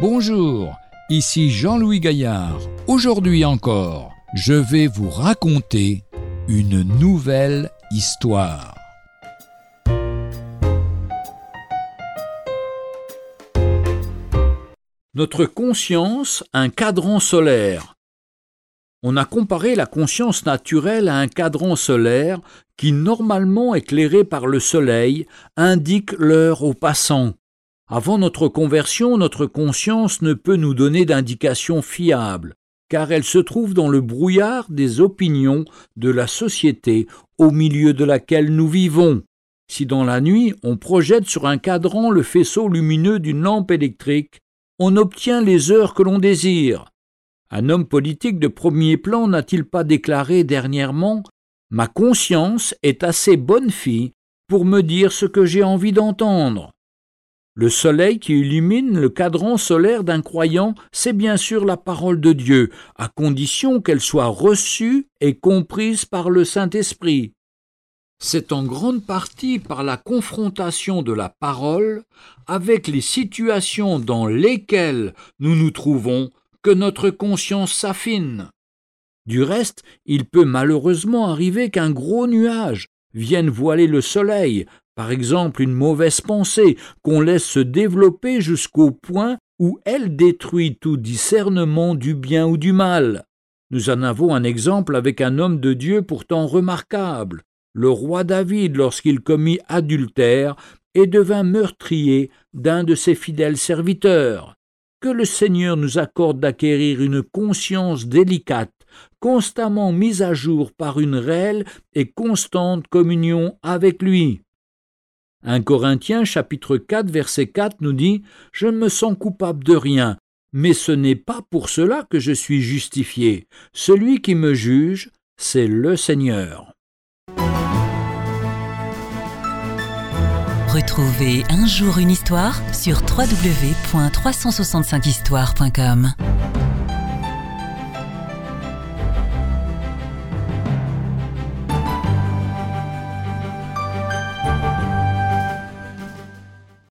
Bonjour, ici Jean-Louis Gaillard. Aujourd'hui encore, je vais vous raconter une nouvelle histoire. Notre conscience, un cadran solaire. On a comparé la conscience naturelle à un cadran solaire qui, normalement éclairé par le soleil, indique l'heure aux passants. Avant notre conversion, notre conscience ne peut nous donner d'indications fiables, car elle se trouve dans le brouillard des opinions de la société au milieu de laquelle nous vivons. Si dans la nuit on projette sur un cadran le faisceau lumineux d'une lampe électrique, on obtient les heures que l'on désire. Un homme politique de premier plan n'a-t-il pas déclaré dernièrement Ma conscience est assez bonne fille pour me dire ce que j'ai envie d'entendre. Le soleil qui illumine le cadran solaire d'un croyant, c'est bien sûr la parole de Dieu, à condition qu'elle soit reçue et comprise par le Saint-Esprit. C'est en grande partie par la confrontation de la parole avec les situations dans lesquelles nous nous trouvons que notre conscience s'affine. Du reste, il peut malheureusement arriver qu'un gros nuage vienne voiler le soleil, par exemple une mauvaise pensée qu'on laisse se développer jusqu'au point où elle détruit tout discernement du bien ou du mal. Nous en avons un exemple avec un homme de Dieu pourtant remarquable, le roi David lorsqu'il commit adultère et devint meurtrier d'un de ses fidèles serviteurs. Que le Seigneur nous accorde d'acquérir une conscience délicate, constamment mise à jour par une réelle et constante communion avec lui. 1 Corinthiens chapitre 4 verset 4 nous dit Je ne me sens coupable de rien, mais ce n'est pas pour cela que je suis justifié. Celui qui me juge, c'est le Seigneur. Retrouvez un jour une histoire sur www.365histoire.com.